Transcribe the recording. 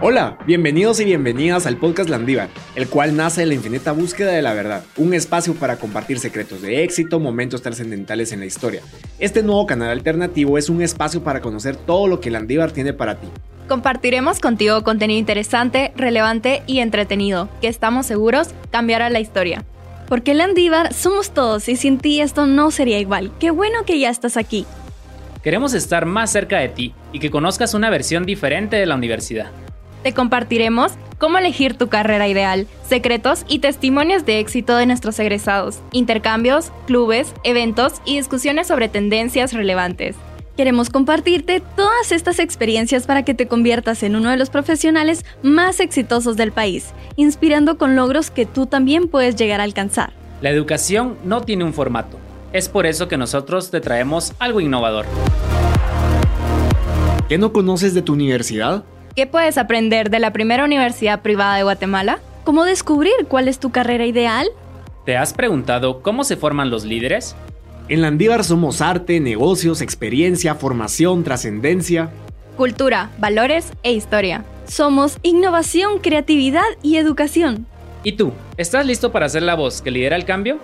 Hola, bienvenidos y bienvenidas al podcast Landívar, el cual nace de la infinita búsqueda de la verdad, un espacio para compartir secretos de éxito, momentos trascendentales en la historia. Este nuevo canal alternativo es un espacio para conocer todo lo que Landívar tiene para ti. Compartiremos contigo contenido interesante, relevante y entretenido, que estamos seguros cambiará la historia. Porque Landívar somos todos y sin ti esto no sería igual. Qué bueno que ya estás aquí. Queremos estar más cerca de ti y que conozcas una versión diferente de la universidad. Te compartiremos cómo elegir tu carrera ideal, secretos y testimonios de éxito de nuestros egresados, intercambios, clubes, eventos y discusiones sobre tendencias relevantes. Queremos compartirte todas estas experiencias para que te conviertas en uno de los profesionales más exitosos del país, inspirando con logros que tú también puedes llegar a alcanzar. La educación no tiene un formato. Es por eso que nosotros te traemos algo innovador. ¿Qué no conoces de tu universidad? ¿Qué puedes aprender de la primera universidad privada de Guatemala? ¿Cómo descubrir cuál es tu carrera ideal? ¿Te has preguntado cómo se forman los líderes? En Landívar somos arte, negocios, experiencia, formación, trascendencia, cultura, valores e historia. Somos innovación, creatividad y educación. ¿Y tú? ¿Estás listo para ser la voz que lidera el cambio?